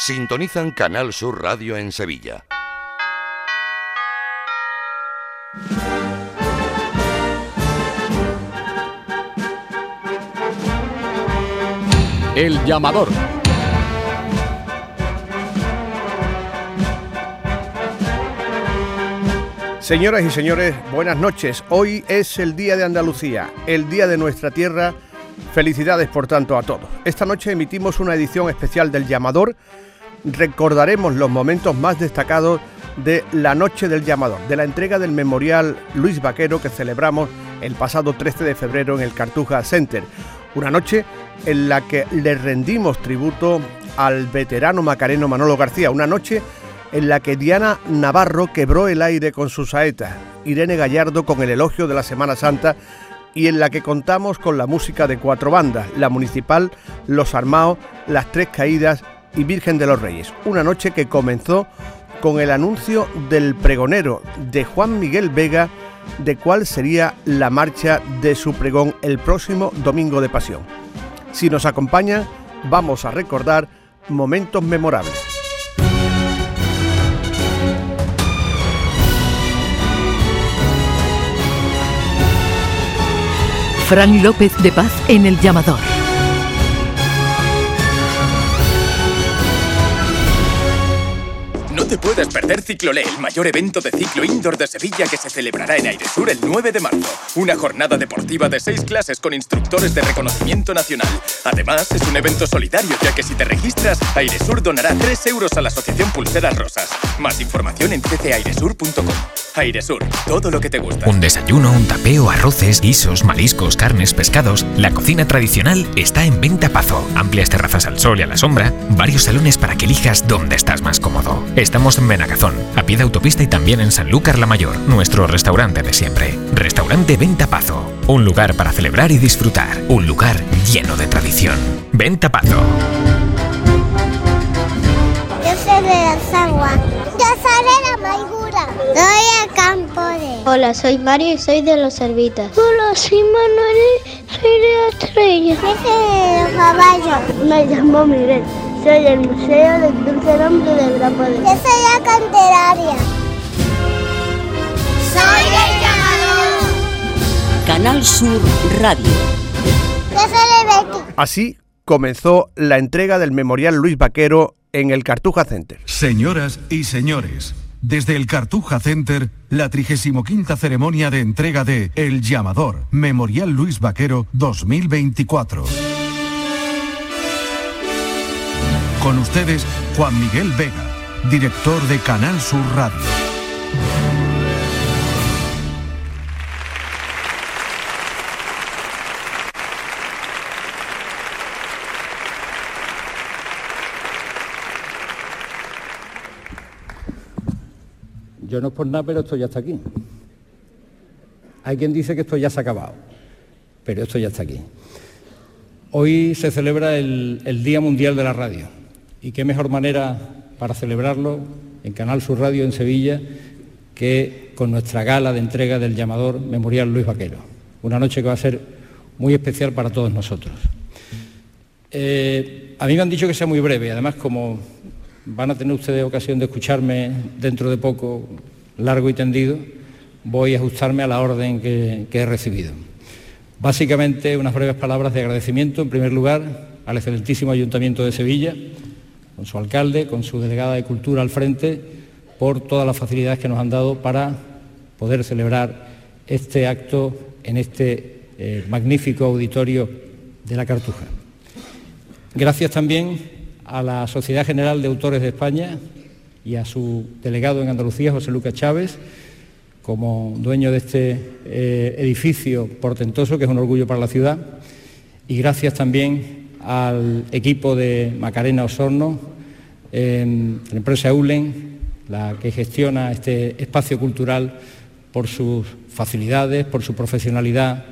sintonizan Canal Sur Radio en Sevilla. El llamador. Señoras y señores, buenas noches. Hoy es el Día de Andalucía, el Día de nuestra tierra. Felicidades, por tanto, a todos. Esta noche emitimos una edición especial del Llamador. Recordaremos los momentos más destacados de la Noche del Llamador, de la entrega del memorial Luis Vaquero que celebramos el pasado 13 de febrero en el Cartuja Center. Una noche en la que le rendimos tributo al veterano macareno Manolo García. Una noche en la que Diana Navarro quebró el aire con sus saetas, Irene Gallardo con el elogio de la Semana Santa y en la que contamos con la música de cuatro bandas, la municipal, Los Armaos, Las Tres Caídas y Virgen de los Reyes. Una noche que comenzó con el anuncio del pregonero de Juan Miguel Vega de cuál sería la marcha de su pregón el próximo domingo de Pasión. Si nos acompaña, vamos a recordar momentos memorables. Fran López de Paz en el llamador. Te puedes perder Ciclolé, el mayor evento de ciclo indoor de Sevilla que se celebrará en Airesur el 9 de marzo. Una jornada deportiva de seis clases con instructores de reconocimiento nacional. Además, es un evento solidario, ya que si te registras, Airesur donará 3 euros a la Asociación Pulseras Rosas. Más información en ccairesur.com. Airesur, todo lo que te gusta. Un desayuno, un tapeo, arroces, guisos, mariscos, carnes, pescados. La cocina tradicional está en Venta Pazo. Amplias terrazas al sol y a la sombra. Varios salones para que elijas dónde estás más cómodo. Estamos en Benagazón, a pie de autopista y también en Sanlúcar la Mayor, nuestro restaurante de siempre. Restaurante Venta Pazo. Un lugar para celebrar y disfrutar. Un lugar lleno de tradición. Venta Pazo. Yo soy de las aguas. Yo soy de la amargura. Soy el campo de. Hola, soy Mario y soy de los Servitas. Hola, soy Manuel y soy de la estrella. Yo soy de los caballos. Me llamo Miguel. Soy del Museo del Dulce Nombre de Gran Poder. Yo soy la canteraria. Soy el llamador. Canal Sur Radio. Yo soy de Betty. Así comenzó la entrega del memorial Luis Vaquero en el Cartuja Center. Señoras y señores, desde el Cartuja Center, la 35 ceremonia de entrega de El Llamador, Memorial Luis Vaquero 2024. Con ustedes, Juan Miguel Vega, director de Canal Sur Radio. Yo no es por nada, pero esto ya está aquí. Hay quien dice que esto ya se ha acabado, pero esto ya está aquí. Hoy se celebra el, el, Día Mundial de la Radio y qué mejor manera para celebrarlo en Canal Sur Radio en Sevilla que con nuestra gala de entrega del llamador Memorial Luis Vaquero. Una noche que va a ser muy especial para todos nosotros. Eh, a mí me han dicho que sea muy breve, además como van a tener ustedes ocasión de escucharme dentro de poco largo y tendido, voy a ajustarme a la orden que, que he recibido. Básicamente unas breves palabras de agradecimiento, en primer lugar, al excelentísimo Ayuntamiento de Sevilla, con su alcalde, con su delegada de Cultura al frente, por todas las facilidades que nos han dado para poder celebrar este acto en este eh, magnífico auditorio de la Cartuja. Gracias también a la Sociedad General de Autores de España y a su delegado en Andalucía, José Lucas Chávez, como dueño de este eh, edificio portentoso, que es un orgullo para la ciudad, y gracias también al equipo de Macarena Osorno, eh, la empresa Eulen, la que gestiona este espacio cultural por sus facilidades, por su profesionalidad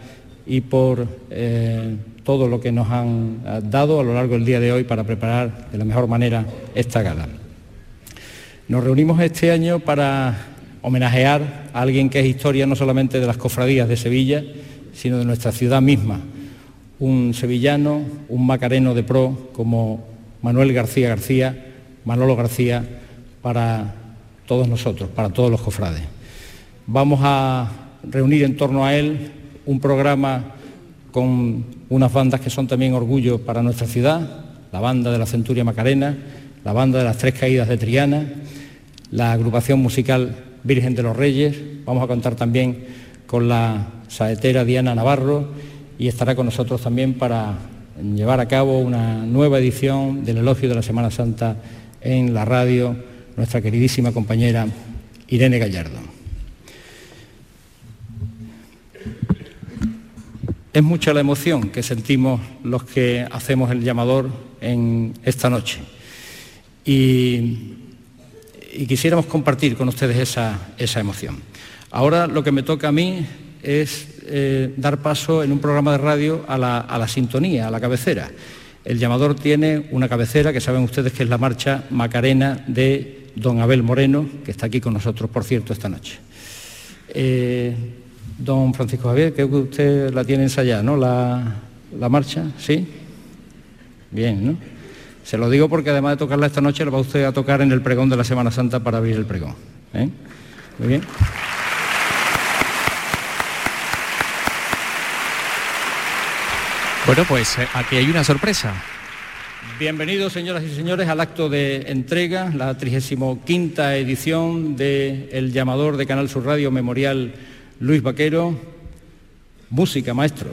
y por eh, todo lo que nos han dado a lo largo del día de hoy para preparar de la mejor manera esta gala. Nos reunimos este año para homenajear a alguien que es historia no solamente de las cofradías de Sevilla, sino de nuestra ciudad misma. Un sevillano, un macareno de pro como Manuel García García, Manolo García para todos nosotros, para todos los cofrades. Vamos a reunir en torno a él un programa con unas bandas que son también orgullo para nuestra ciudad, la banda de la Centuria Macarena, la banda de las Tres Caídas de Triana, la agrupación musical Virgen de los Reyes, vamos a contar también con la saetera Diana Navarro y estará con nosotros también para llevar a cabo una nueva edición del Elogio de la Semana Santa en la radio, nuestra queridísima compañera Irene Gallardo. Es mucha la emoción que sentimos los que hacemos el llamador en esta noche y, quisiéramos compartir con ustedes esa, emoción. Ahora lo que me toca a mí es eh, dar paso en un programa de radio a la, sintonía, a la cabecera. El llamador tiene una cabecera que saben ustedes que es la marcha Macarena de don Abel Moreno, que está aquí con nosotros, por cierto, esta noche. Eh, don Francisco Javier, creo que usted la tiene ensayada, ¿no? La, la marcha, ¿sí? Bien, ¿no? Se lo digo porque además de tocarla esta noche, la va usted a tocar en el pregón de la Semana Santa para abrir el pregón. ¿eh? Muy bien. Bueno, pues eh, aquí hay una sorpresa. Bienvenidos, señoras y señores, al acto de entrega, la 35 edición de El llamador de Canal Sur Radio Memorial Luis Vaquero. Música, maestro.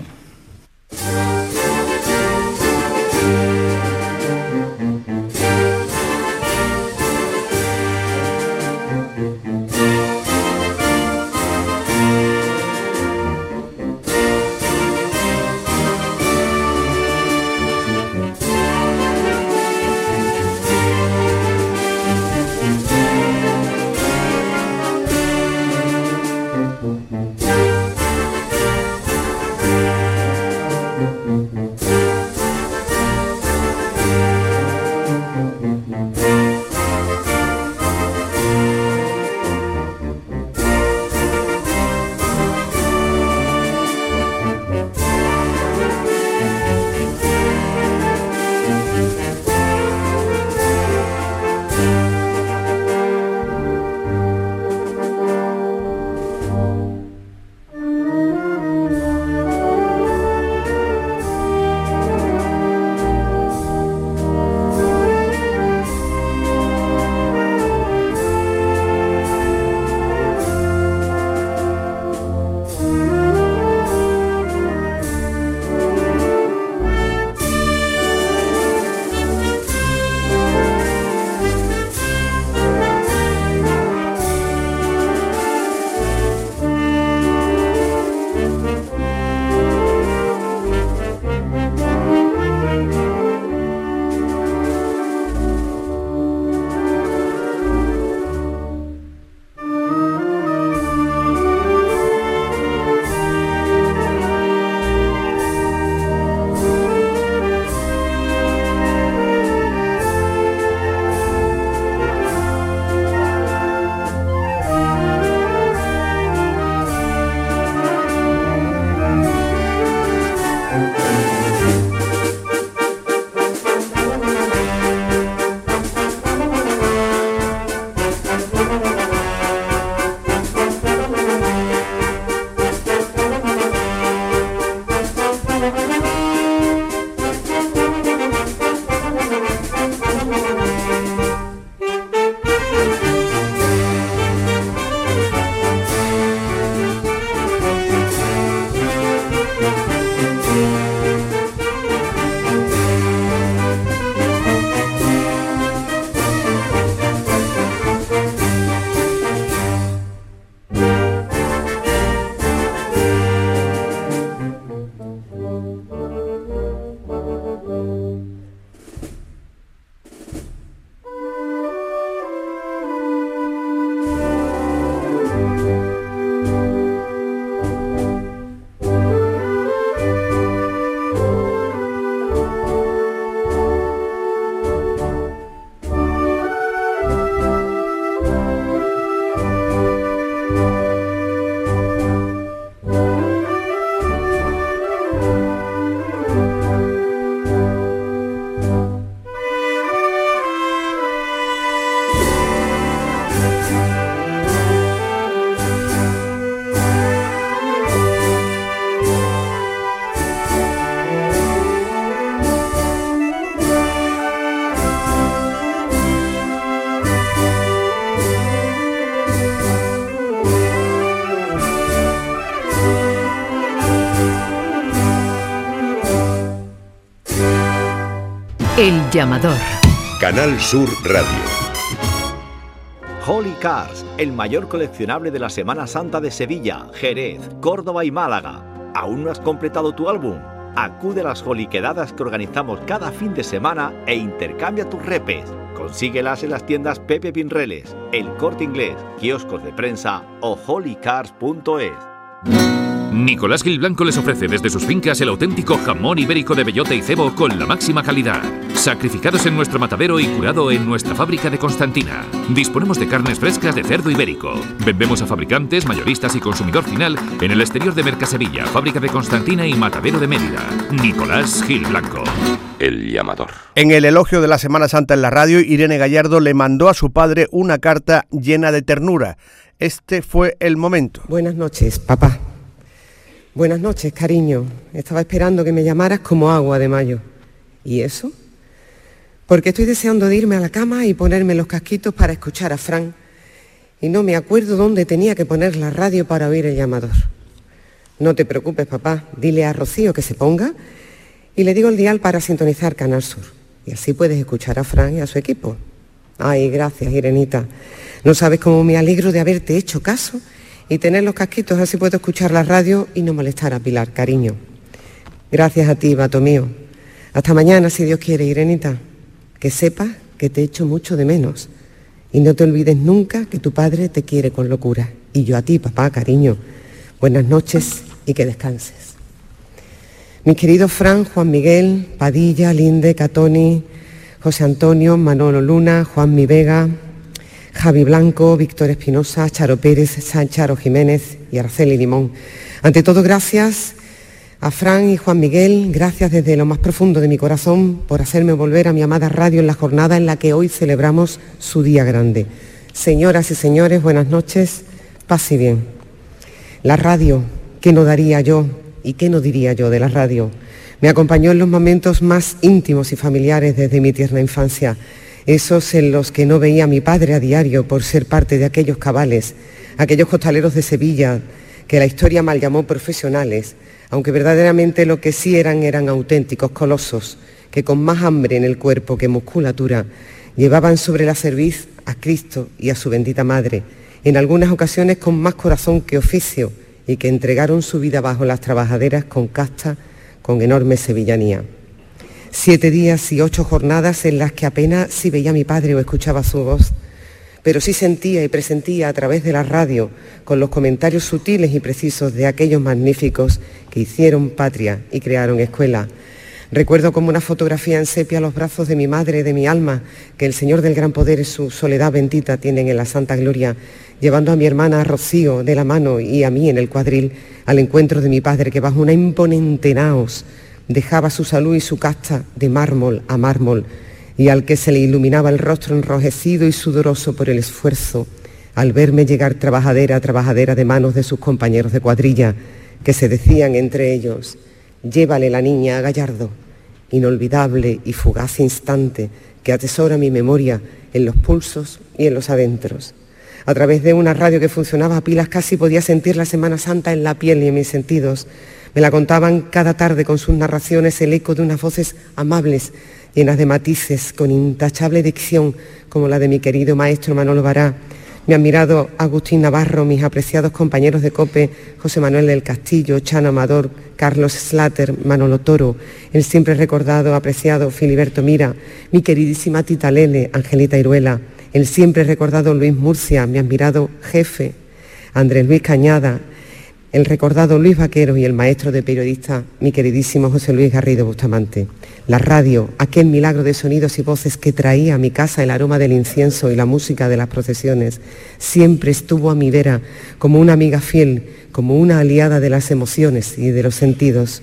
Llamador. Canal Sur Radio. Holy Cars, el mayor coleccionable de la Semana Santa de Sevilla, Jerez, Córdoba y Málaga. ¿Aún no has completado tu álbum? Acude a las Quedadas que organizamos cada fin de semana e intercambia tus repes. Consíguelas en las tiendas Pepe Pinreles, El Corte Inglés, kioscos de prensa o holycars.es. Nicolás Gil Blanco les ofrece desde sus fincas el auténtico jamón ibérico de bellota y cebo con la máxima calidad. Sacrificados en nuestro matadero y curado en nuestra fábrica de Constantina. Disponemos de carnes frescas de cerdo ibérico. Vendemos a fabricantes, mayoristas y consumidor final en el exterior de Mercasevilla, fábrica de Constantina y matadero de Mérida. Nicolás Gil Blanco. El llamador. En el elogio de la Semana Santa en la radio, Irene Gallardo le mandó a su padre una carta llena de ternura. Este fue el momento. Buenas noches, papá. Buenas noches, cariño. Estaba esperando que me llamaras como agua de mayo. ¿Y eso? Porque estoy deseando de irme a la cama y ponerme los casquitos para escuchar a Fran. Y no me acuerdo dónde tenía que poner la radio para oír el llamador. No te preocupes, papá. Dile a Rocío que se ponga y le digo el dial para sintonizar Canal Sur. Y así puedes escuchar a Fran y a su equipo. Ay, gracias, Irenita. No sabes cómo me alegro de haberte hecho caso y tener los casquitos, así puedo escuchar la radio y no molestar a Pilar, cariño. Gracias a ti, vato mío. Hasta mañana, si Dios quiere, Irenita. Que sepas que te echo mucho de menos. Y no te olvides nunca que tu padre te quiere con locura. Y yo a ti, papá, cariño. Buenas noches y que descanses. Mis queridos Fran, Juan Miguel, Padilla, Linde, Catoni, José Antonio, Manolo Luna, Juan Mi Vega, Javi Blanco, Víctor Espinosa, Charo Pérez, Sancharo Jiménez y Araceli Limón. Ante todo, gracias a Fran y Juan Miguel, gracias desde lo más profundo de mi corazón por hacerme volver a mi amada radio en la jornada en la que hoy celebramos su día grande. Señoras y señores, buenas noches, paz y bien. La radio, ¿qué no daría yo y qué no diría yo de la radio? Me acompañó en los momentos más íntimos y familiares desde mi tierna infancia esos en los que no veía a mi padre a diario por ser parte de aquellos cabales, aquellos costaleros de Sevilla que la historia mal llamó profesionales, aunque verdaderamente lo que sí eran eran auténticos colosos, que con más hambre en el cuerpo que musculatura llevaban sobre la cerviz a Cristo y a su bendita Madre, en algunas ocasiones con más corazón que oficio, y que entregaron su vida bajo las trabajaderas con casta, con enorme sevillanía. Siete días y ocho jornadas en las que apenas si veía a mi padre o escuchaba su voz, pero sí sentía y presentía a través de la radio, con los comentarios sutiles y precisos de aquellos magníficos que hicieron patria y crearon escuela. Recuerdo como una fotografía en sepia los brazos de mi madre, de mi alma, que el Señor del Gran Poder y su soledad bendita tienen en la Santa Gloria, llevando a mi hermana Rocío de la mano y a mí en el cuadril al encuentro de mi padre, que bajo una imponente naos dejaba su salud y su casta de mármol a mármol y al que se le iluminaba el rostro enrojecido y sudoroso por el esfuerzo, al verme llegar trabajadera a trabajadera de manos de sus compañeros de cuadrilla, que se decían entre ellos, llévale la niña a Gallardo, inolvidable y fugaz instante que atesora mi memoria en los pulsos y en los adentros. A través de una radio que funcionaba a pilas casi podía sentir la Semana Santa en la piel y en mis sentidos, me la contaban cada tarde con sus narraciones el eco de unas voces amables, llenas de matices, con intachable dicción, como la de mi querido maestro Manolo Bará, mi admirado Agustín Navarro, mis apreciados compañeros de COPE, José Manuel del Castillo, Chano Amador, Carlos Slater, Manolo Toro, el siempre recordado, apreciado Filiberto Mira, mi queridísima Tita Lele, Angelita Iruela, el siempre recordado Luis Murcia, mi admirado jefe, Andrés Luis Cañada, el recordado Luis Vaquero y el maestro de periodista, mi queridísimo José Luis Garrido Bustamante. La radio, aquel milagro de sonidos y voces que traía a mi casa el aroma del incienso y la música de las procesiones, siempre estuvo a mi vera como una amiga fiel, como una aliada de las emociones y de los sentidos.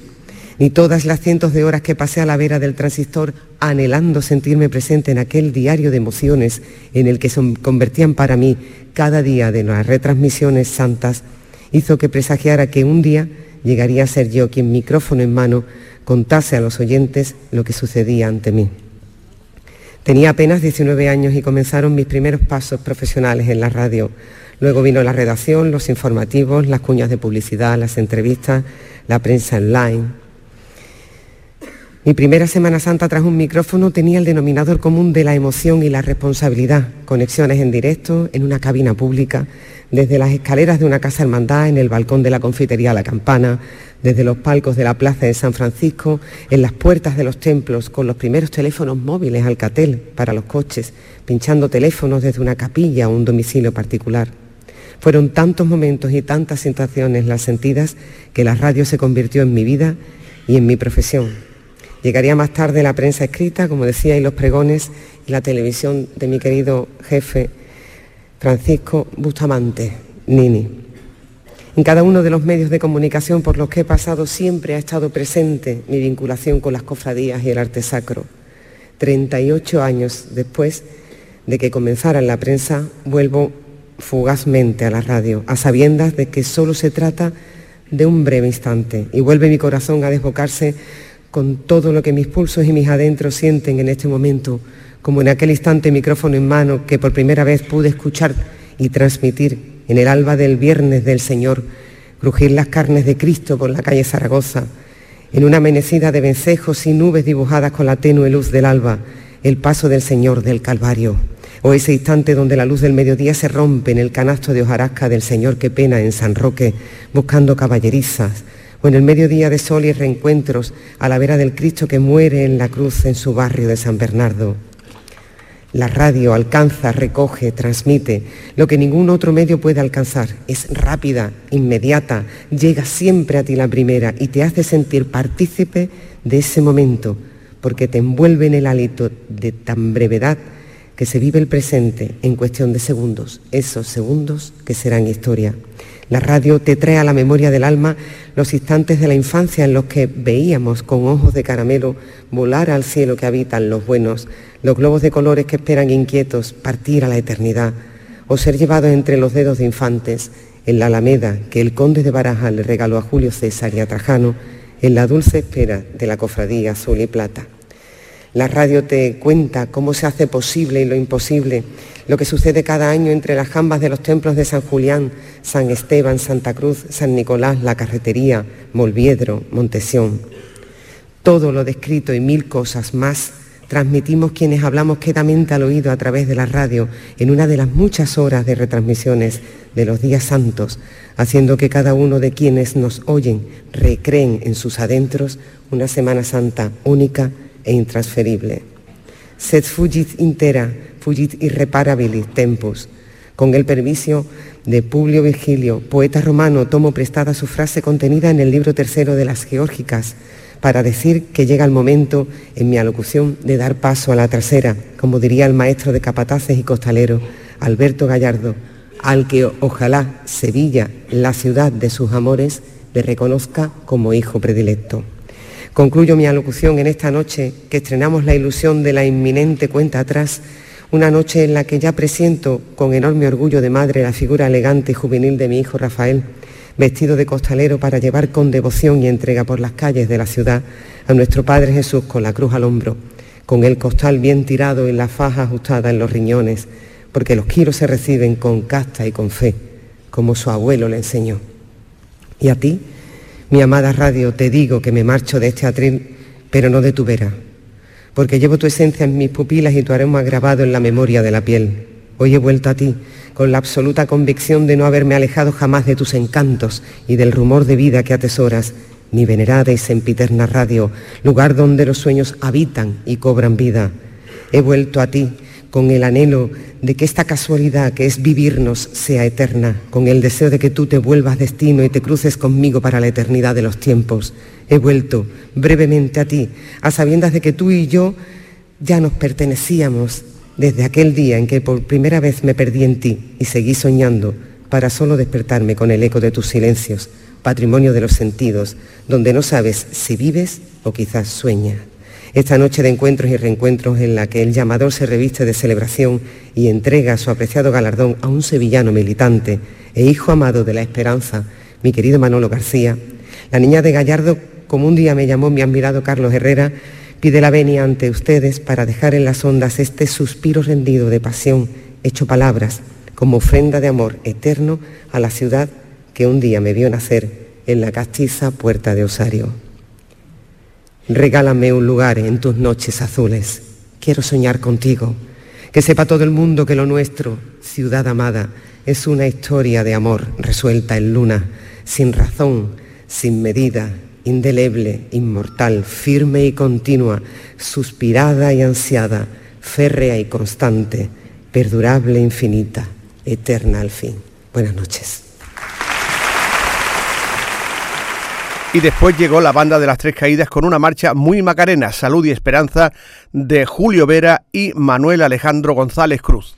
Ni todas las cientos de horas que pasé a la vera del transistor anhelando sentirme presente en aquel diario de emociones en el que se convertían para mí cada día de las retransmisiones santas hizo que presagiara que un día llegaría a ser yo quien micrófono en mano contase a los oyentes lo que sucedía ante mí. Tenía apenas 19 años y comenzaron mis primeros pasos profesionales en la radio. Luego vino la redacción, los informativos, las cuñas de publicidad, las entrevistas, la prensa online. Mi primera Semana Santa tras un micrófono tenía el denominador común de la emoción y la responsabilidad. Conexiones en directo, en una cabina pública, desde las escaleras de una casa hermandad, en el balcón de la confitería La Campana, desde los palcos de la Plaza de San Francisco, en las puertas de los templos, con los primeros teléfonos móviles Alcatel para los coches, pinchando teléfonos desde una capilla o un domicilio particular. Fueron tantos momentos y tantas situaciones las sentidas que la radio se convirtió en mi vida y en mi profesión. Llegaría más tarde la prensa escrita, como decía, y los pregones y la televisión de mi querido jefe Francisco Bustamante, Nini. En cada uno de los medios de comunicación por los que he pasado siempre ha estado presente mi vinculación con las cofradías y el arte sacro. 38 años después de que comenzara en la prensa, vuelvo fugazmente a la radio, a sabiendas de que solo se trata de un breve instante y vuelve mi corazón a desbocarse con todo lo que mis pulsos y mis adentros sienten en este momento, como en aquel instante micrófono en mano que por primera vez pude escuchar y transmitir en el alba del viernes del Señor, crujir las carnes de Cristo por la calle Zaragoza, en una amanecida de vencejos y nubes dibujadas con la tenue luz del alba, el paso del Señor del Calvario, o ese instante donde la luz del mediodía se rompe en el canasto de hojarasca del Señor que pena en San Roque, buscando caballerizas, o en el mediodía de sol y reencuentros a la vera del Cristo que muere en la cruz en su barrio de San Bernardo. La radio alcanza, recoge, transmite lo que ningún otro medio puede alcanzar. Es rápida, inmediata, llega siempre a ti la primera y te hace sentir partícipe de ese momento, porque te envuelve en el hálito de tan brevedad que se vive el presente en cuestión de segundos, esos segundos que serán historia. La radio te trae a la memoria del alma los instantes de la infancia en los que veíamos con ojos de caramelo volar al cielo que habitan los buenos, los globos de colores que esperan inquietos partir a la eternidad, o ser llevados entre los dedos de infantes en la alameda que el conde de Baraja le regaló a Julio César y a Trajano en la dulce espera de la cofradía azul y plata. La radio te cuenta cómo se hace posible y lo imposible, lo que sucede cada año entre las jambas de los templos de San Julián, San Esteban, Santa Cruz, San Nicolás, La Carretería, Molviedro, Montesión. Todo lo descrito y mil cosas más transmitimos quienes hablamos quedamente al oído a través de la radio en una de las muchas horas de retransmisiones de los días santos, haciendo que cada uno de quienes nos oyen recreen en sus adentros una Semana Santa única e intransferible. Sed fugit intera, fugit irreparabilis tempus. Con el permiso de Publio Virgilio, poeta romano, tomo prestada su frase contenida en el libro tercero de las Geórgicas, para decir que llega el momento en mi alocución de dar paso a la trasera, como diría el maestro de capataces y costaleros, Alberto Gallardo, al que ojalá Sevilla, la ciudad de sus amores, le reconozca como hijo predilecto. Concluyo mi alocución en esta noche que estrenamos la ilusión de la inminente cuenta atrás, una noche en la que ya presiento con enorme orgullo de madre la figura elegante y juvenil de mi hijo Rafael, vestido de costalero para llevar con devoción y entrega por las calles de la ciudad a nuestro Padre Jesús con la cruz al hombro, con el costal bien tirado y la faja ajustada en los riñones, porque los kilos se reciben con casta y con fe, como su abuelo le enseñó. Y a ti, mi amada radio, te digo que me marcho de este atril, pero no de tu vera, porque llevo tu esencia en mis pupilas y tu aroma grabado en la memoria de la piel. Hoy he vuelto a ti con la absoluta convicción de no haberme alejado jamás de tus encantos y del rumor de vida que atesoras, mi venerada y sempiterna radio, lugar donde los sueños habitan y cobran vida. He vuelto a ti con el anhelo de que esta casualidad que es vivirnos sea eterna, con el deseo de que tú te vuelvas destino y te cruces conmigo para la eternidad de los tiempos. He vuelto brevemente a ti, a sabiendas de que tú y yo ya nos pertenecíamos desde aquel día en que por primera vez me perdí en ti y seguí soñando para solo despertarme con el eco de tus silencios, patrimonio de los sentidos, donde no sabes si vives o quizás sueñas esta noche de encuentros y reencuentros en la que el llamador se reviste de celebración y entrega su apreciado galardón a un sevillano militante e hijo amado de la esperanza, mi querido Manolo García, la niña de Gallardo, como un día me llamó mi admirado Carlos Herrera, pide la venia ante ustedes para dejar en las ondas este suspiro rendido de pasión, hecho palabras, como ofrenda de amor eterno a la ciudad que un día me vio nacer en la castiza puerta de Osario. Regálame un lugar en tus noches azules. Quiero soñar contigo. Que sepa todo el mundo que lo nuestro, ciudad amada, es una historia de amor resuelta en luna, sin razón, sin medida, indeleble, inmortal, firme y continua, suspirada y ansiada, férrea y constante, perdurable, infinita, eterna al fin. Buenas noches. Y después llegó la banda de las Tres Caídas con una marcha muy macarena, Salud y Esperanza, de Julio Vera y Manuel Alejandro González Cruz.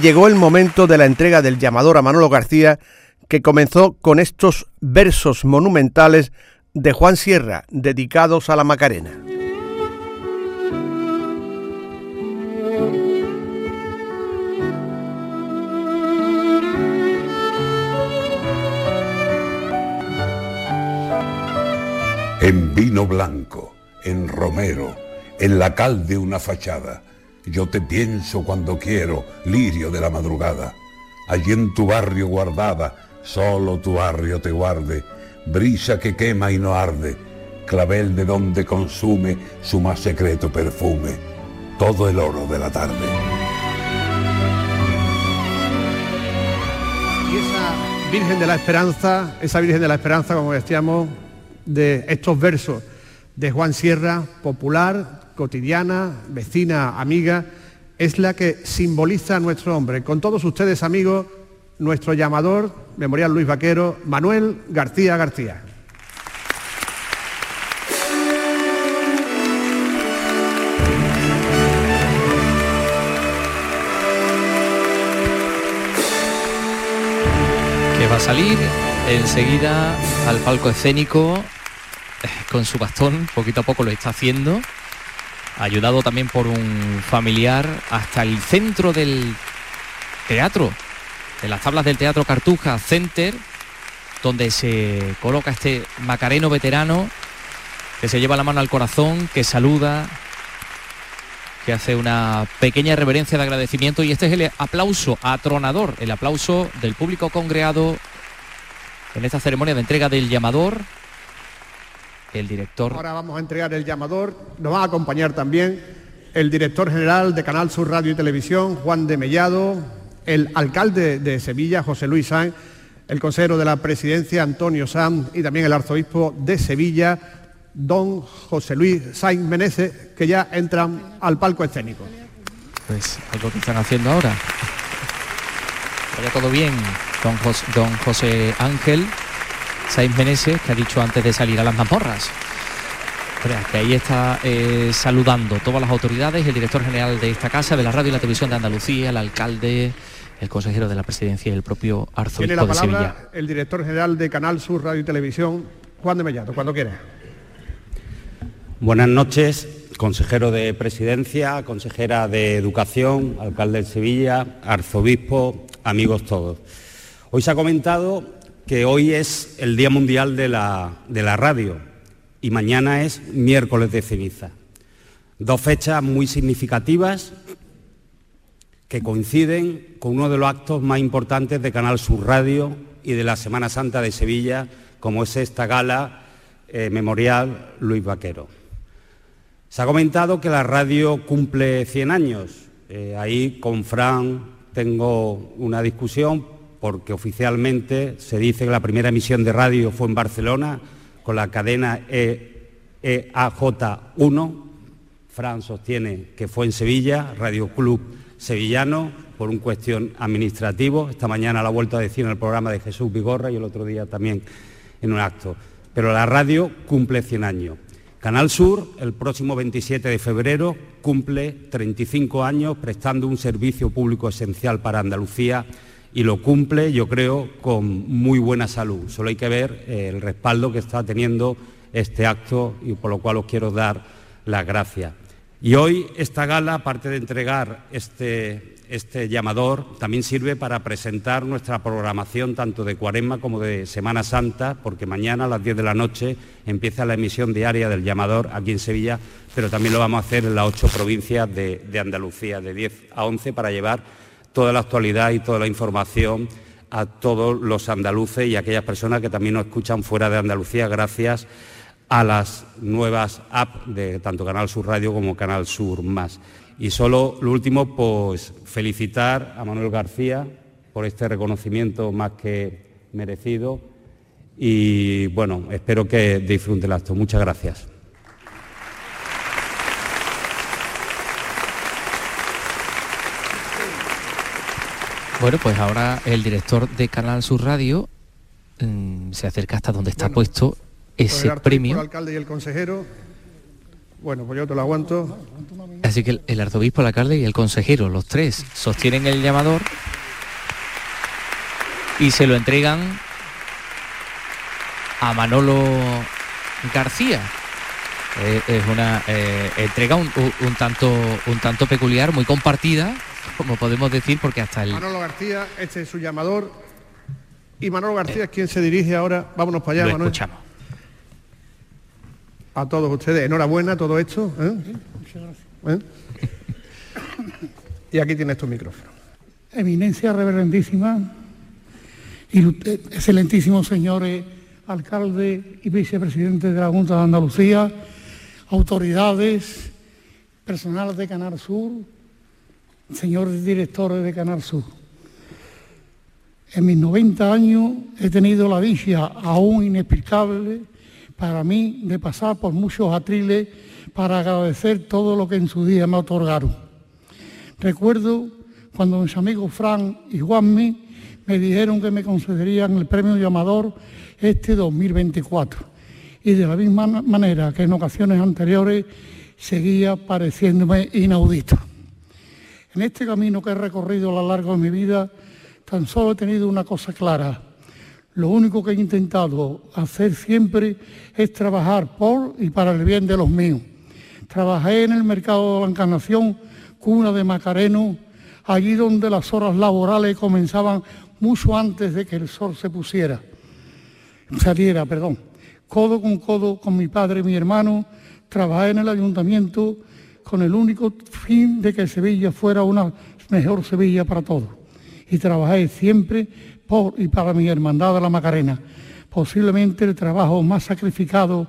Llegó el momento de la entrega del llamador a Manolo García, que comenzó con estos versos monumentales de Juan Sierra, dedicados a la Macarena. En vino blanco, en romero, en la cal de una fachada, yo te pienso cuando quiero, lirio de la madrugada. Allí en tu barrio guardada, solo tu barrio te guarde, brisa que quema y no arde, clavel de donde consume su más secreto perfume, todo el oro de la tarde. Y esa Virgen de la Esperanza, esa Virgen de la Esperanza, como decíamos, de estos versos de Juan Sierra, popular, cotidiana, vecina, amiga, es la que simboliza a nuestro hombre. Con todos ustedes, amigos, nuestro llamador, Memorial Luis Vaquero, Manuel García García. Que va a salir enseguida al palco escénico eh, con su bastón, poquito a poco lo está haciendo, ayudado también por un familiar hasta el centro del teatro, de las tablas del Teatro Cartuja Center, donde se coloca este macareno veterano que se lleva la mano al corazón, que saluda, que hace una pequeña reverencia de agradecimiento y este es el aplauso atronador, el aplauso del público congregado en esta ceremonia de entrega del llamador. El director. Ahora vamos a entregar el llamador. Nos va a acompañar también el director general de Canal Sur Radio y Televisión, Juan de Mellado, el alcalde de Sevilla, José Luis Sanz, el consejero de la presidencia, Antonio Sanz, y también el arzobispo de Sevilla, don José Luis Sainz Menezes, que ya entran al palco escénico. Pues algo que están haciendo ahora. Vaya todo bien, don José Ángel Sainz Menezes, que ha dicho antes de salir a las mazmorras. Que ahí está eh, saludando todas las autoridades, el director general de esta casa, de la radio y la televisión de Andalucía, el alcalde, el consejero de la presidencia y el propio arzobispo Tiene la de palabra Sevilla. el director general de Canal Sur Radio y Televisión, Juan de Mellado, cuando quiera. Buenas noches, consejero de Presidencia, consejera de Educación, alcalde de Sevilla, arzobispo, amigos todos. Hoy se ha comentado que hoy es el Día Mundial de la, de la Radio y mañana es miércoles de ceniza. Dos fechas muy significativas que coinciden con uno de los actos más importantes de Canal Sur Radio y de la Semana Santa de Sevilla, como es esta gala eh, memorial Luis Vaquero. Se ha comentado que la radio cumple 100 años. Eh, ahí con Fran tengo una discusión porque oficialmente se dice que la primera emisión de radio fue en Barcelona con la cadena E- EAJ1. Fran sostiene que fue en Sevilla, Radio Club Sevillano, por un cuestión administrativo. Esta mañana la ha vuelto a decir en el programa de Jesús Vigorra y el otro día también en un acto. Pero la radio cumple 100 años. Canal Sur, el próximo 27 de febrero, cumple 35 años prestando un servicio público esencial para Andalucía y lo cumple, yo creo, con muy buena salud. Solo hay que ver eh, el respaldo que está teniendo este acto y por lo cual os quiero dar las gracias. Y hoy esta gala, aparte de entregar este, este llamador, también sirve para presentar nuestra programación tanto de Cuaresma como de Semana Santa, porque mañana a las 10 de la noche empieza la emisión diaria del llamador aquí en Sevilla, pero también lo vamos a hacer en las ocho provincias de, de Andalucía, de 10 a 11, para llevar toda la actualidad y toda la información a todos los andaluces y a aquellas personas que también nos escuchan fuera de Andalucía gracias a las nuevas apps de tanto Canal Sur Radio como Canal Sur Más. Y solo lo último, pues felicitar a Manuel García por este reconocimiento más que merecido y bueno, espero que disfrute el acto. Muchas gracias. Bueno, pues ahora el director de Canal Sur Radio mm, se acerca hasta donde está puesto Por ese premio. el alcalde y el consejero. Bueno, pues yo te lo aguanto. Así que el, el arzobispo, el alcalde y el consejero, los tres, sostienen el llamador y se lo entregan a Manolo García. Eh, es una eh, entrega un tanto un tanto peculiar, muy compartida, como podemos decir, porque hasta el Manolo García, este es su llamador. Y Manolo García es quien se dirige ahora. Vámonos para allá, Lo Manuel. escuchamos. A todos ustedes, enhorabuena todo esto. ¿eh? ¿Eh? Y aquí tienes tu micrófono. Eminencia reverendísima, excelentísimos señores alcalde y vicepresidente de la Junta de Andalucía, autoridades, personal de Canal Sur, señores directores de Canal Sur. En mis 90 años he tenido la dicha aún inexplicable para mí de pasar por muchos atriles para agradecer todo lo que en su día me otorgaron. Recuerdo cuando mis amigos Fran y Juanmi me dijeron que me concederían el premio llamador este 2024. Y de la misma manera que en ocasiones anteriores seguía pareciéndome inaudito. En este camino que he recorrido a lo largo de mi vida, tan solo he tenido una cosa clara. Lo único que he intentado hacer siempre es trabajar por y para el bien de los míos. Trabajé en el mercado de la Encarnación, cuna de Macareno, allí donde las horas laborales comenzaban mucho antes de que el sol se pusiera, saliera, perdón. Codo con codo con mi padre y mi hermano, trabajé en el ayuntamiento con el único fin de que Sevilla fuera una mejor Sevilla para todos. Y trabajé siempre por y para mi hermandad de la Macarena, posiblemente el trabajo más sacrificado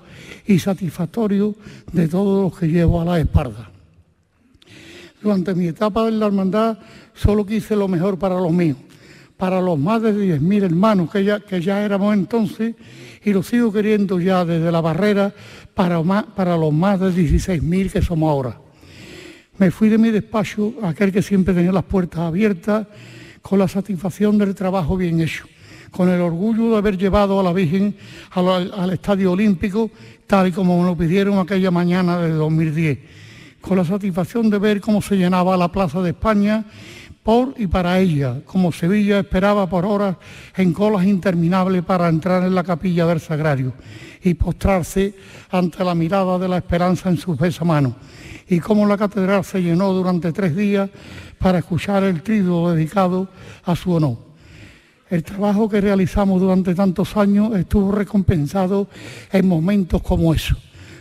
y satisfactorio de todos los que llevo a la espalda. Durante mi etapa en la hermandad solo quise lo mejor para los míos, para los más de 10.000 hermanos que ya, que ya éramos entonces y lo sigo queriendo ya desde la barrera para, para los más de 16.000 que somos ahora. Me fui de mi despacho, aquel que siempre tenía las puertas abiertas, con la satisfacción del trabajo bien hecho, con el orgullo de haber llevado a la Virgen al, Estadio Olímpico, tal y como lo pidieron aquella mañana de 2010 con la satisfacción de ver cómo se llenaba la Plaza de España por y para ella, como Sevilla esperaba por horas en colas interminables para entrar en la capilla del Sagrario y postrarse ante la mirada de la esperanza en su besa mano, y cómo la catedral se llenó durante tres días para escuchar el triduo dedicado a su honor. El trabajo que realizamos durante tantos años estuvo recompensado en momentos como esos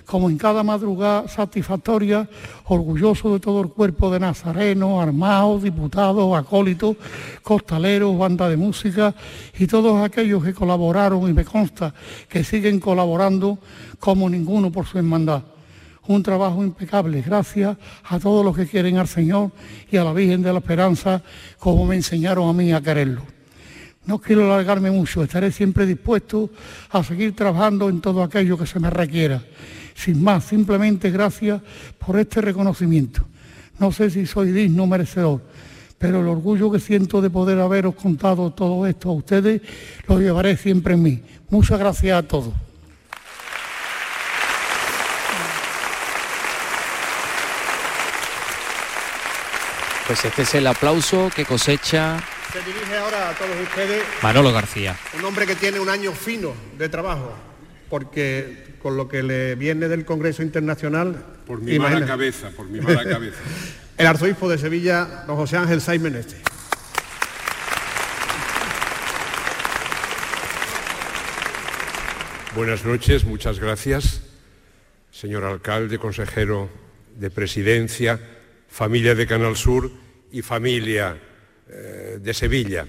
como en cada madrugada satisfactoria, orgulloso de todo el cuerpo de nazarenos, armados, diputados, acólitos, costaleros, banda de música y todos aquellos que colaboraron y me consta que siguen colaborando como ninguno por su hermandad. Un trabajo impecable, gracias a todos los que quieren al Señor y a la Virgen de la Esperanza, como me enseñaron a mí a quererlo. No quiero alargarme mucho, estaré siempre dispuesto a seguir trabajando en todo aquello que se me requiera. Sin más, simplemente gracias por este reconocimiento. No sé si soy digno o merecedor, pero el orgullo que siento de poder haberos contado todo esto a ustedes lo llevaré siempre en mí. Muchas gracias a todos. Pues este es el aplauso que cosecha se dirige ahora a todos ustedes. Manolo García. Un hombre que tiene un año fino de trabajo, porque con lo que le viene del Congreso Internacional. Por mi mala cabeza, por mi mala cabeza. el arzobispo de Sevilla, don José Ángel Saimen Este. Buenas noches, muchas gracias, señor alcalde, consejero de presidencia, familia de Canal Sur y familia eh, de Sevilla.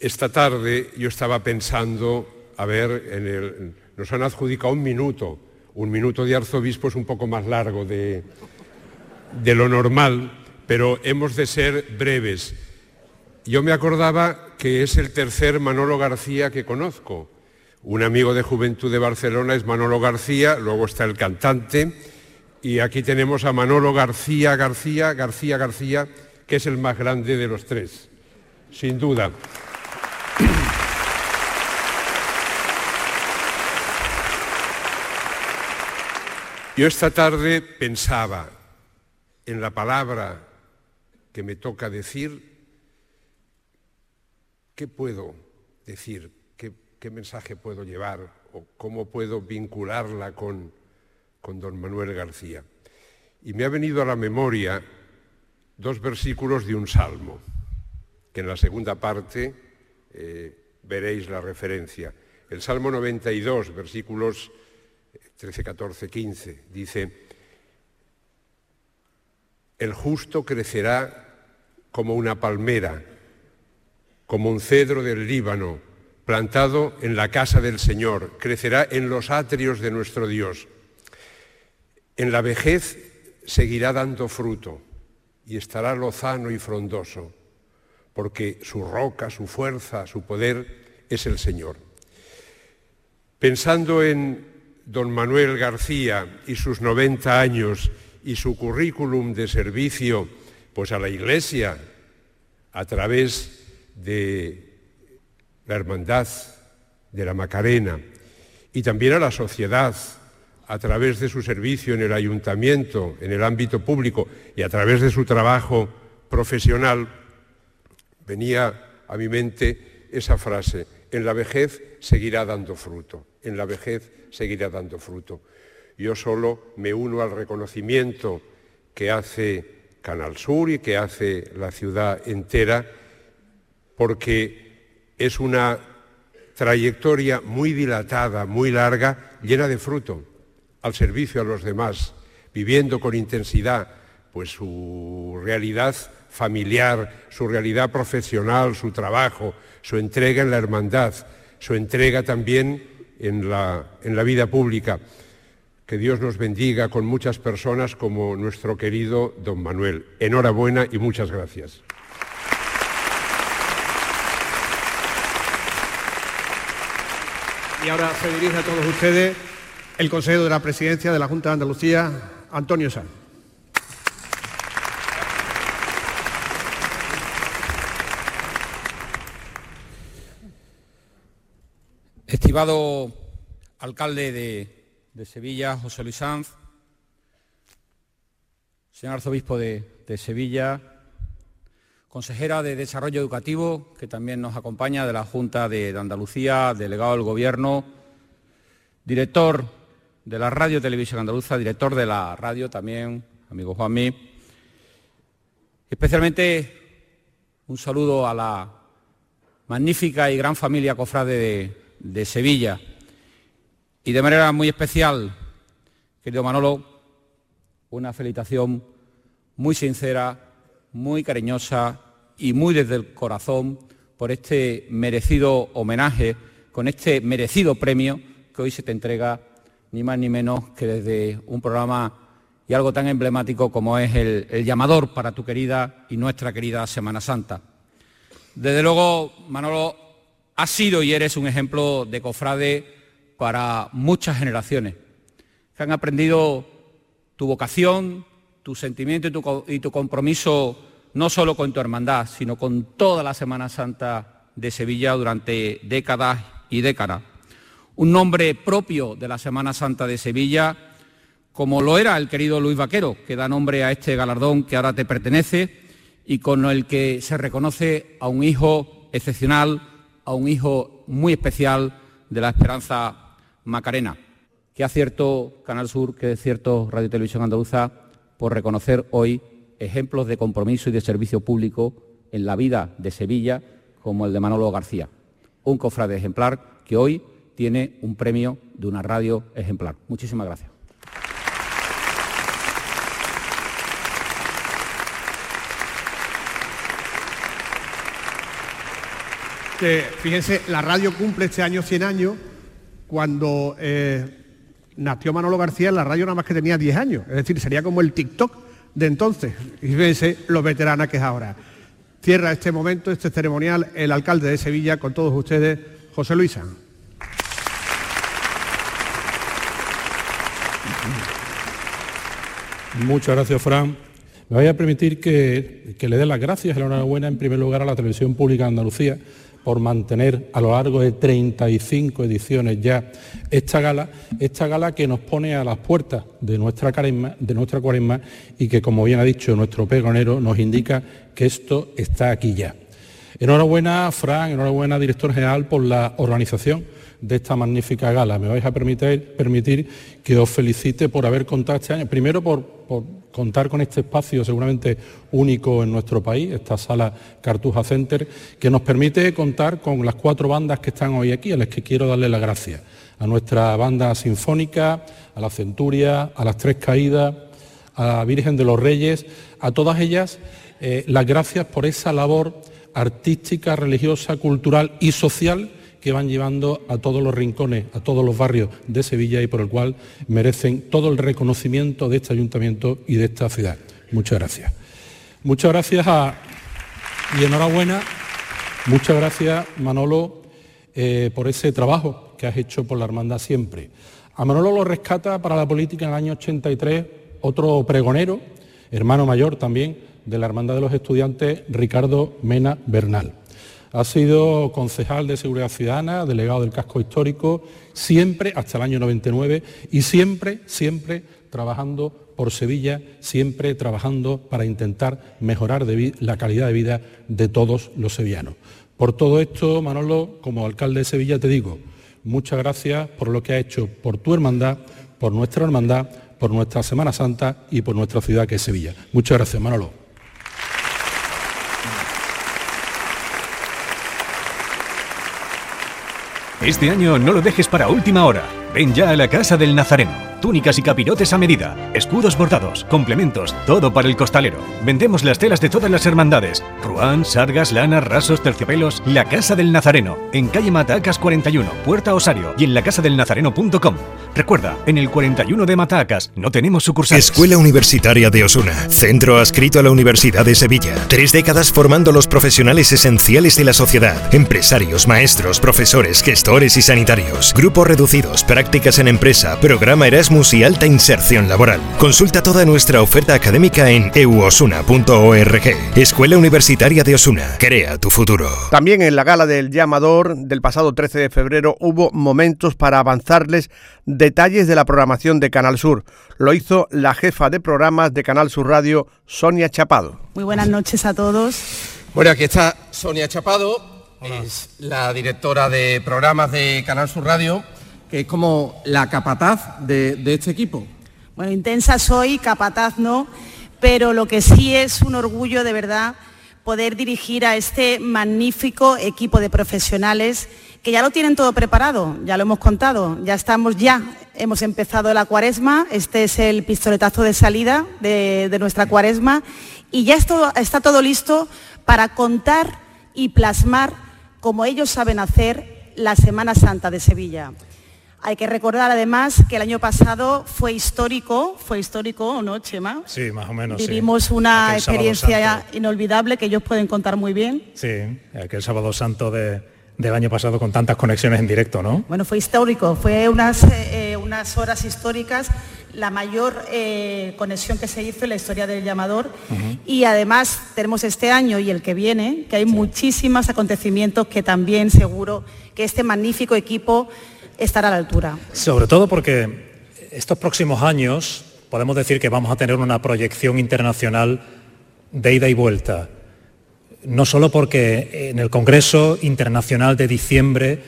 Esta tarde yo estaba pensando, a ver, en el, nos han adjudicado un minuto, un minuto de arzobispo es un poco más largo de, de lo normal, pero hemos de ser breves. Yo me acordaba que es el tercer Manolo García que conozco. Un amigo de juventud de Barcelona es Manolo García, luego está el cantante, y aquí tenemos a Manolo García, García, García, García, que es el más grande de los tres, sin duda. Yo esta tarde pensaba en la palabra que me toca decir, ¿qué puedo decir? ¿Qué, mensaje puedo llevar? ¿O cómo puedo vincularla con, con don Manuel García? Y me ha venido a la memoria dos versículos de un salmo, que en la segunda parte eh, veréis la referencia. El Salmo 92, versículos 13, 14, 15, dice, el justo crecerá como una palmera, como un cedro del Líbano, plantado en la casa del Señor, crecerá en los atrios de nuestro Dios. En la vejez seguirá dando fruto y estará lozano y frondoso, porque su roca, su fuerza, su poder es el Señor. Pensando en don Manuel García y sus 90 años y su currículum de servicio pues a la Iglesia a través de la Hermandad de la Macarena y también a la sociedad a través de su servicio en el ayuntamiento, en el ámbito público y a través de su trabajo profesional, venía a mi mente esa frase, en la vejez seguirá dando fruto, en la vejez seguirá dando fruto. Yo solo me uno al reconocimiento que hace Canal Sur y que hace la ciudad entera, porque es una trayectoria muy dilatada, muy larga, llena de fruto, al servicio a los demás, viviendo con intensidad pues su realidad familiar, su realidad profesional, su trabajo, su entrega en la hermandad, su entrega también en la, en la vida pública. Que Dios nos bendiga con muchas personas como nuestro querido don Manuel. Enhorabuena y muchas gracias. Y ahora se dirige a todos ustedes el consejero de la presidencia de la Junta de Andalucía, Antonio Sanz. Estimado alcalde de, Sevilla, José Luis Sanz, señor arzobispo de, de Sevilla, consejera de Desarrollo Educativo, que también nos acompaña de la Junta de Andalucía, delegado del Gobierno, director de la Radio Televisión Andaluza, director de la radio también, amigo Juanmi. Especialmente un saludo a la magnífica y gran familia cofrade de, de Sevilla. Y de manera muy especial, querido Manolo, una felicitación muy sincera muy cariñosa y muy desde el corazón por este merecido homenaje, con este merecido premio que hoy se te entrega ni más ni menos que desde un programa y algo tan emblemático como es el, llamador para tu querida y nuestra querida Semana Santa. Desde luego, Manolo, has sido y eres un ejemplo de cofrade para muchas generaciones que han aprendido tu vocación, tu sentimiento y tu, y tu compromiso no solo con tu hermandad, sino con toda la Semana Santa de Sevilla durante décadas y décadas. Un nombre propio de la Semana Santa de Sevilla, como lo era el querido Luis Vaquero, que da nombre a este galardón que ahora te pertenece y con el que se reconoce a un hijo excepcional, a un hijo muy especial de la Esperanza Macarena. Que acierto Canal Sur, que cierto Radio Televisión Andaluza, por reconocer hoy ejemplos de compromiso y de servicio público en la vida de Sevilla, como el de Manolo García, un cofrade ejemplar que hoy tiene un premio de una radio ejemplar. Muchísimas gracias. Fíjense, la radio cumple este año 100 años cuando eh, nació Manolo García, la radio nada más que tenía 10 años. Es decir, sería como el TikTok de entonces. Y fíjense lo veterana que es ahora. Cierra este momento, este ceremonial, el alcalde de Sevilla con todos ustedes, José Luisa. Muchas gracias, Fran. Me voy a permitir que, le dé las gracias la enhorabuena en primer lugar a la Televisión Pública de Andalucía por mantener a lo largo de 35 ediciones ya esta gala, esta gala que nos pone a las puertas de nuestra, cuaresma y que, como bien ha dicho nuestro pegonero, nos indica que esto está aquí ya. Enhorabuena, Fran, enhorabuena, director general, por la organización de esta magnífica gala. Me vais a permitir, permitir que os felicite por haber contado este año, primero por, contar con este espacio seguramente único en nuestro país, esta sala Cartuja Center, que nos permite contar con las cuatro bandas que están hoy aquí, a las que quiero darle las gracias. A nuestra banda sinfónica, a la Centuria, a las Tres Caídas, a la Virgen de los Reyes, a todas ellas eh, las gracias por esa labor artística, religiosa, cultural y social que van llevando a todos los rincones, a todos los barrios de Sevilla y por el cual merecen todo el reconocimiento de este ayuntamiento y de esta ciudad. Muchas gracias. Muchas gracias a... y enhorabuena, muchas gracias Manolo eh, por ese trabajo que has hecho por la hermandad siempre. A Manolo lo rescata para la política en el año 83 otro pregonero, hermano mayor también de la Hermandad de los Estudiantes, Ricardo Mena Bernal. Ha sido concejal de Seguridad Ciudadana, delegado del casco histórico, siempre hasta el año 99 y siempre, siempre trabajando por Sevilla, siempre trabajando para intentar mejorar la calidad de vida de todos los sevillanos. Por todo esto, Manolo, como alcalde de Sevilla, te digo, muchas gracias por lo que ha hecho por tu hermandad, por nuestra hermandad, por nuestra Semana Santa y por nuestra ciudad que es Sevilla. Muchas gracias, Manolo. Este año no lo dejes para última hora. Ven ya a la Casa del Nazareno túnicas y capirotes a medida, escudos bordados, complementos, todo para el costalero. Vendemos las telas de todas las hermandades, ruán, sargas, lanas, rasos, terciopelos. La Casa del Nazareno, en calle Matacas 41, Puerta Osario y en lacasadelnazareno.com. Recuerda, en el 41 de Matacas no tenemos sucursales. Escuela Universitaria de Osuna, centro adscrito a la Universidad de Sevilla. Tres décadas formando los profesionales esenciales de la sociedad, empresarios, maestros, profesores, gestores y sanitarios. Grupos reducidos, prácticas en empresa, programa Erasmus y alta inserción laboral. Consulta toda nuestra oferta académica en euosuna.org. Escuela Universitaria de Osuna. Crea tu futuro. También en la gala del llamador del pasado 13 de febrero hubo momentos para avanzarles detalles de la programación de Canal Sur. Lo hizo la jefa de programas de Canal Sur Radio, Sonia Chapado. Muy buenas noches a todos. Bueno, aquí está Sonia Chapado, es la directora de programas de Canal Sur Radio que es como la capataz de, este equipo. Bueno, intensa soy, capataz no, pero lo que sí es un orgullo de verdad poder dirigir a este magnífico equipo de profesionales que ya lo tienen todo preparado, ya lo hemos contado, ya estamos ya, hemos empezado la cuaresma, este es el pistoletazo de salida de, nuestra cuaresma y ya está todo listo para contar y plasmar, como ellos saben hacer, la Semana Santa de Sevilla. Hay que recordar además que el año pasado fue histórico, fue histórico, ¿no, Chema? Sí, más o menos. Vivimos una experiencia inolvidable que ellos pueden contar muy bien. Sí, aquel sábado santo del año pasado con tantas conexiones en directo, ¿no? Bueno, fue histórico, fue unas, eh, unas horas históricas, la mayor eh, conexión que se hizo en la historia del llamador y además tenemos este año y el que viene, que hay muchísimos acontecimientos que también seguro que este magnífico equipo estar a la altura. Sobre todo porque estos próximos años podemos decir que vamos a tener una proyección internacional de ida y vuelta. No solo porque en el Congreso Internacional de diciembre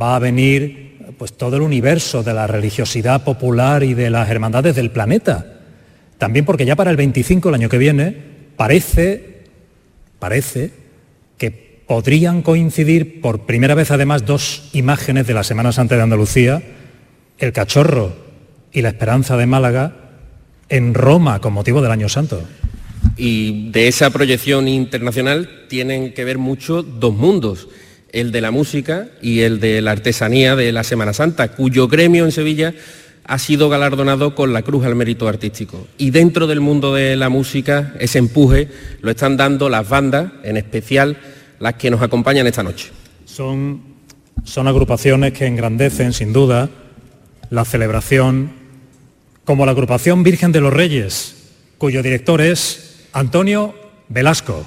va a venir pues, todo el universo de la religiosidad popular y de las hermandades del planeta, también porque ya para el 25, el año que viene, parece, parece que podrían coincidir por primera vez además dos imágenes de la Semana Santa de Andalucía, el cachorro y la esperanza de Málaga, en Roma con motivo del Año Santo. Y de esa proyección internacional tienen que ver mucho dos mundos, el de la música y el de la artesanía de la Semana Santa, cuyo gremio en Sevilla ha sido galardonado con la Cruz al Mérito Artístico. Y dentro del mundo de la música, ese empuje lo están dando las bandas, en especial las que nos acompañan esta noche. Son, son agrupaciones que engrandecen, sin duda, la celebración, como la agrupación Virgen de los Reyes, cuyo director es Antonio Velasco.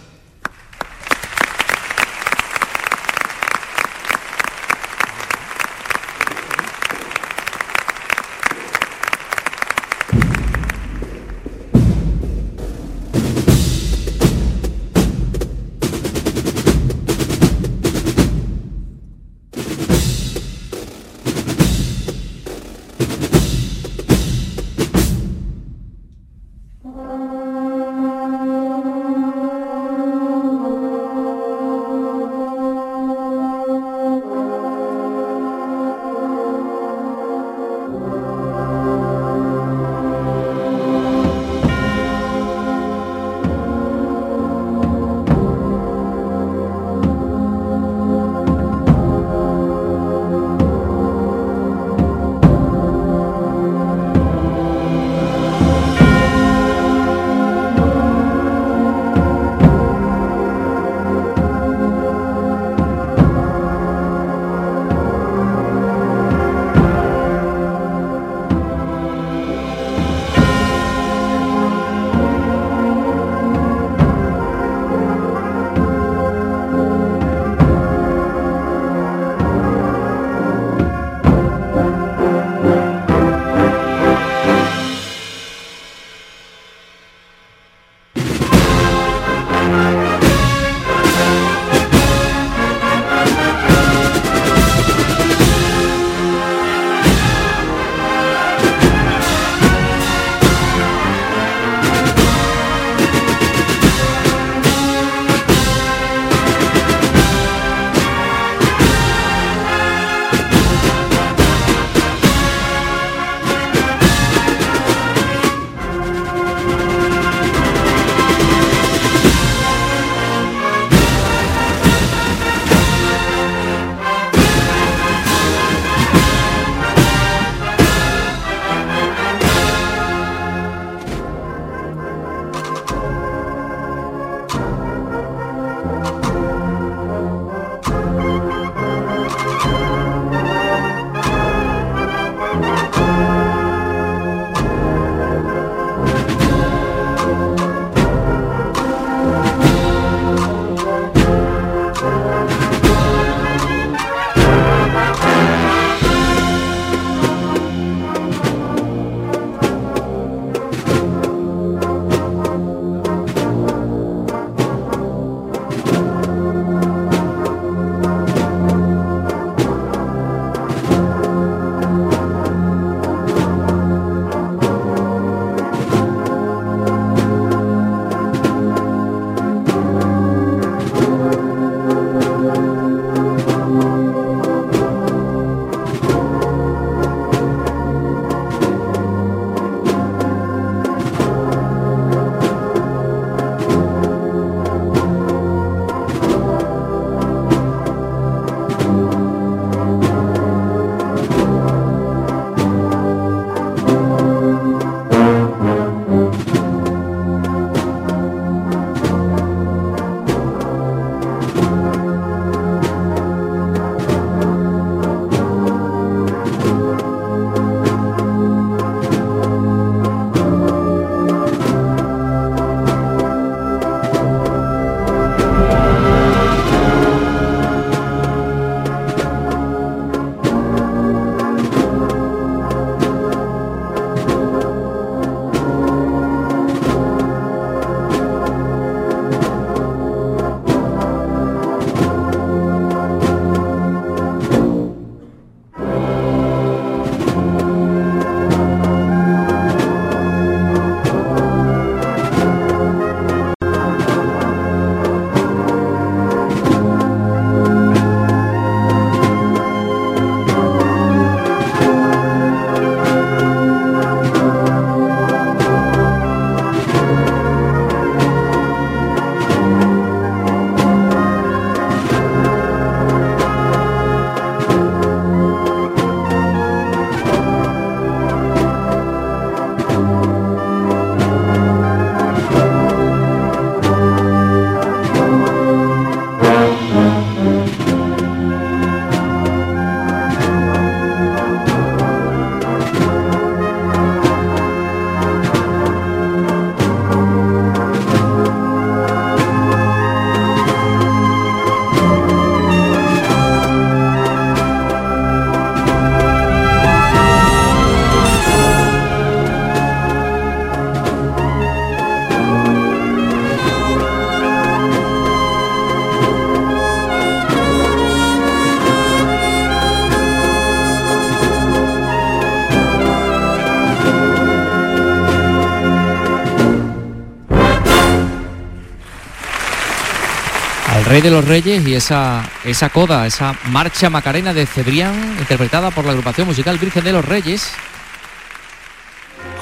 De los Reyes y esa, esa coda, esa marcha macarena de Cebrián, interpretada por la agrupación musical Virgen de los Reyes.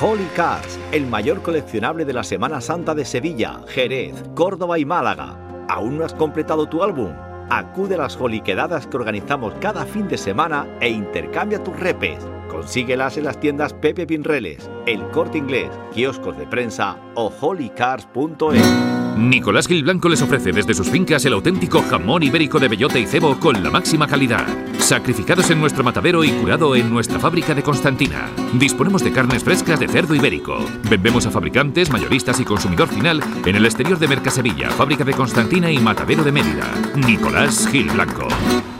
Holy Cars, el mayor coleccionable de la Semana Santa de Sevilla, Jerez, Córdoba y Málaga. ¿Aún no has completado tu álbum? Acude a las holiquedadas que organizamos cada fin de semana e intercambia tus repes. Consíguelas en las tiendas Pepe Pinreles, El Corte Inglés, kioscos de prensa o holycars.es. Nicolás Gil Blanco les ofrece desde sus fincas el auténtico jamón ibérico de bellota y cebo con la máxima calidad. Sacrificados en nuestro matadero y curado en nuestra fábrica de Constantina. Disponemos de carnes frescas de cerdo ibérico. Vendemos a fabricantes, mayoristas y consumidor final en el exterior de Mercasevilla, fábrica de Constantina y matadero de Mérida. Nicolás Gil Blanco.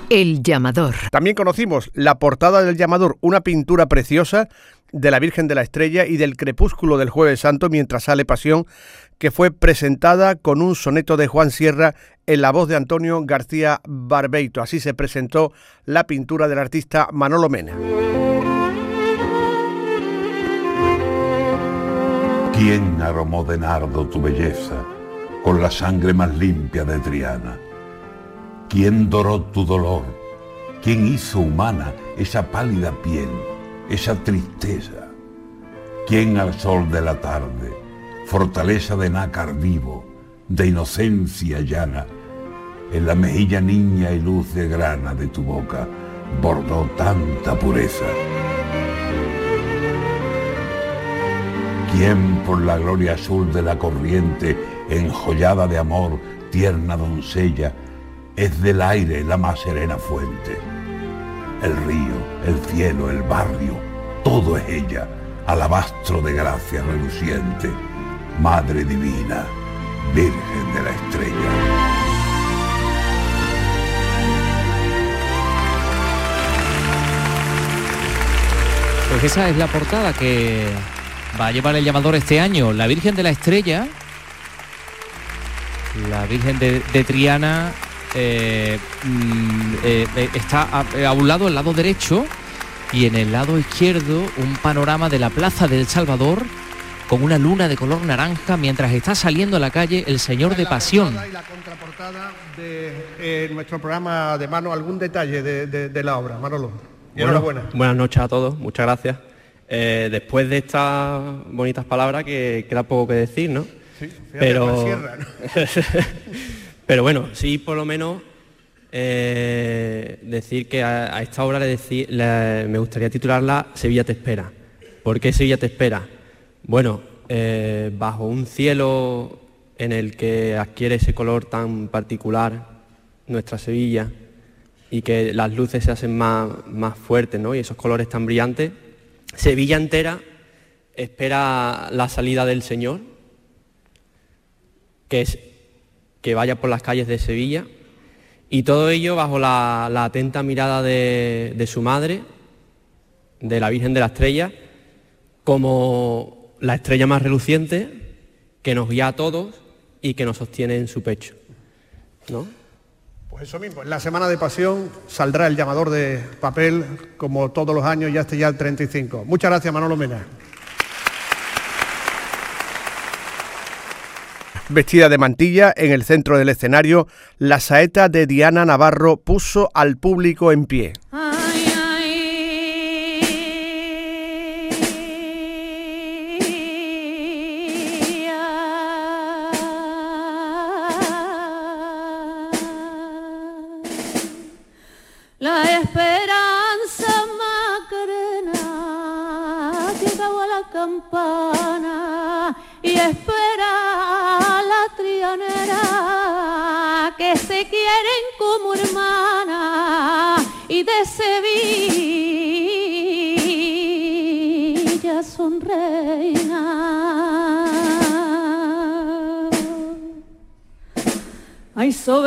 El llamador. También conocimos la portada del llamador, una pintura preciosa de la Virgen de la Estrella y del crepúsculo del Jueves Santo mientras sale Pasión, que fue presentada con un soneto de Juan Sierra en la voz de Antonio García Barbeito. Así se presentó la pintura del artista Manolo Mena. ¿Quién aromó de nardo tu belleza con la sangre más limpia de Triana? ¿Quién doró tu dolor? ¿Quién hizo humana esa pálida piel, esa tristeza? ¿Quién al sol de la tarde, fortaleza de nácar vivo, de inocencia llana, en la mejilla niña y luz de grana de tu boca bordó tanta pureza? ¿Quién por la gloria azul de la corriente, enjollada de amor, tierna doncella, es del aire la más serena fuente? El río, el cielo, el barrio, todo es ella, alabastro de gracia reluciente, Madre Divina, Virgen de la Estrella. Pues esa es la portada que va a llevar el llamador este año. La Virgen de la Estrella, la Virgen de, Triana, eh, mm, eh, eh, está a, a, un lado, el lado derecho, y en el lado izquierdo un panorama de la Plaza del Salvador con una luna de color naranja mientras está saliendo a la calle el Señor de Pasión. Y la contraportada de eh, nuestro programa de mano, algún detalle de, de, de la obra, Manolo. Bueno, enhorabuena. buenas noches a todos, muchas gracias. Eh, después de estas bonitas palabras que queda poco que decir, ¿no? Sí, fíjate, pero, Juan Sierra, ¿no? pero bueno, sí por lo menos eh, decir que a, a esta obra le decí- le- me gustaría titularla Sevilla te espera. ¿Por qué Sevilla te espera? Bueno, eh, bajo un cielo en el que adquiere ese color tan particular nuestra Sevilla y que las luces se hacen más, más fuertes ¿no? y esos colores tan brillantes, Sevilla entera espera la salida del Señor, que es que vaya por las calles de Sevilla, y todo ello bajo la, la atenta mirada de, de su madre, de la Virgen de la Estrella, como la estrella más reluciente que nos guía a todos y que nos sostiene en su pecho. ¿no? Pues eso mismo, en la semana de pasión saldrá el llamador de papel, como todos los años, ya este ya el 35. Muchas gracias, Manolo Mena. Vestida de mantilla, en el centro del escenario, la saeta de Diana Navarro puso al público en pie. La campana y espera a la trianera que se quieren como hermana y de Sevilla son reinas. Ay, ofrezco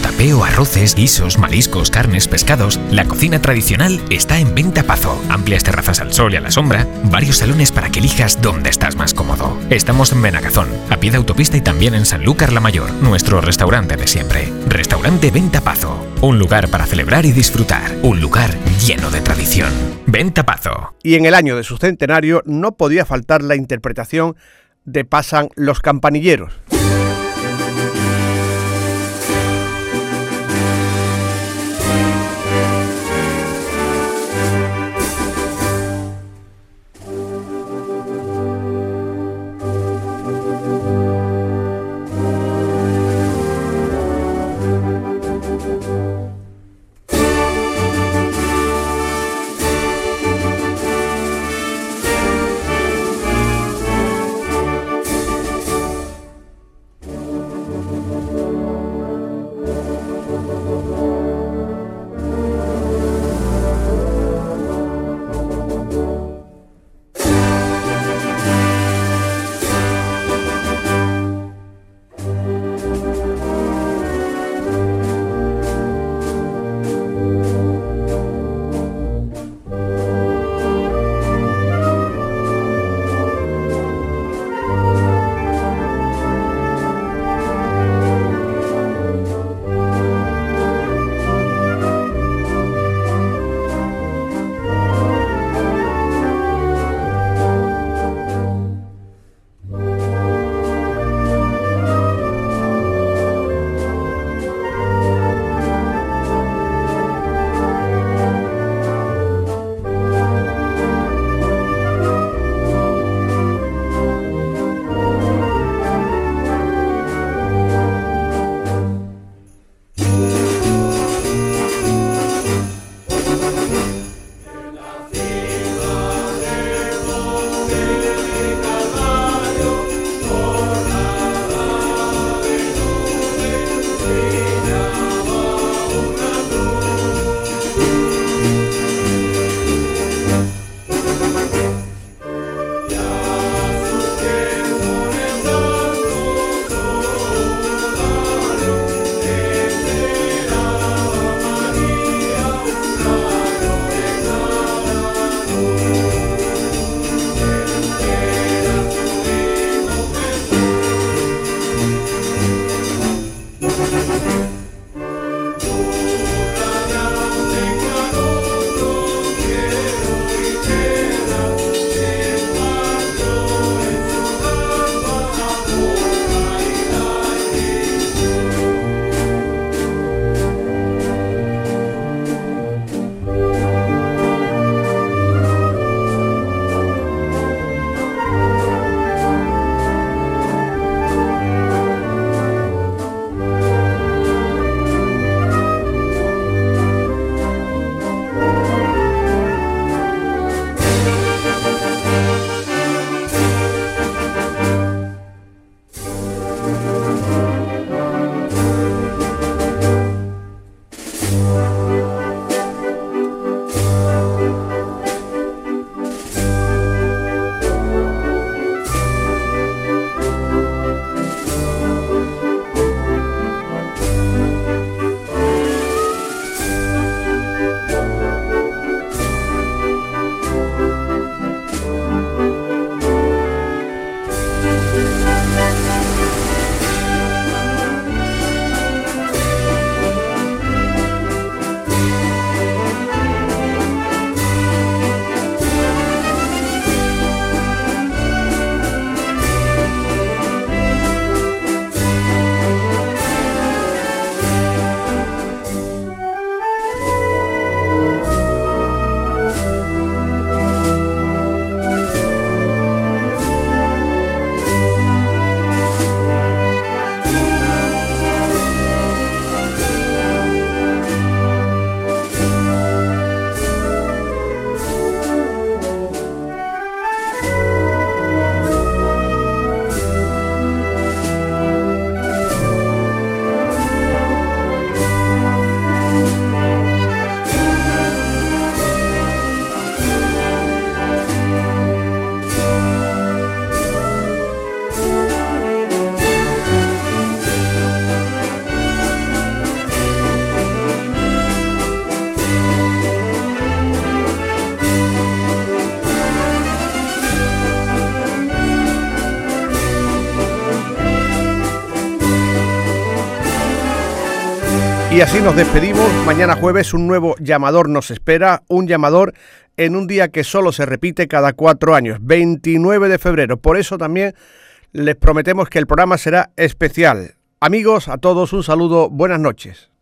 tapeo, arroces, guisos, mariscos, carnes, pescados. La cocina tradicional está en Venta Pazo. Amplias terrazas al sol y a la sombra, varios salones para que elijas dónde estás más cómodo. Estamos en Benagazón, a pie de autopista y también en Sanlúcar la Mayor, nuestro restaurante de siempre. Restaurante Venta Pazo. Un lugar para celebrar y disfrutar. Un lugar lleno de tradición. Venta Pazo. Y en el año de su centenario no podía faltar la interpretación de Pasan los campanilleros. Así nos despedimos. Mañana jueves un nuevo llamador nos espera, un llamador en un día que solo se repite cada cuatro años, 29 de febrero. Por eso también les prometemos que el programa será especial. Amigos, a todos un saludo, buenas noches.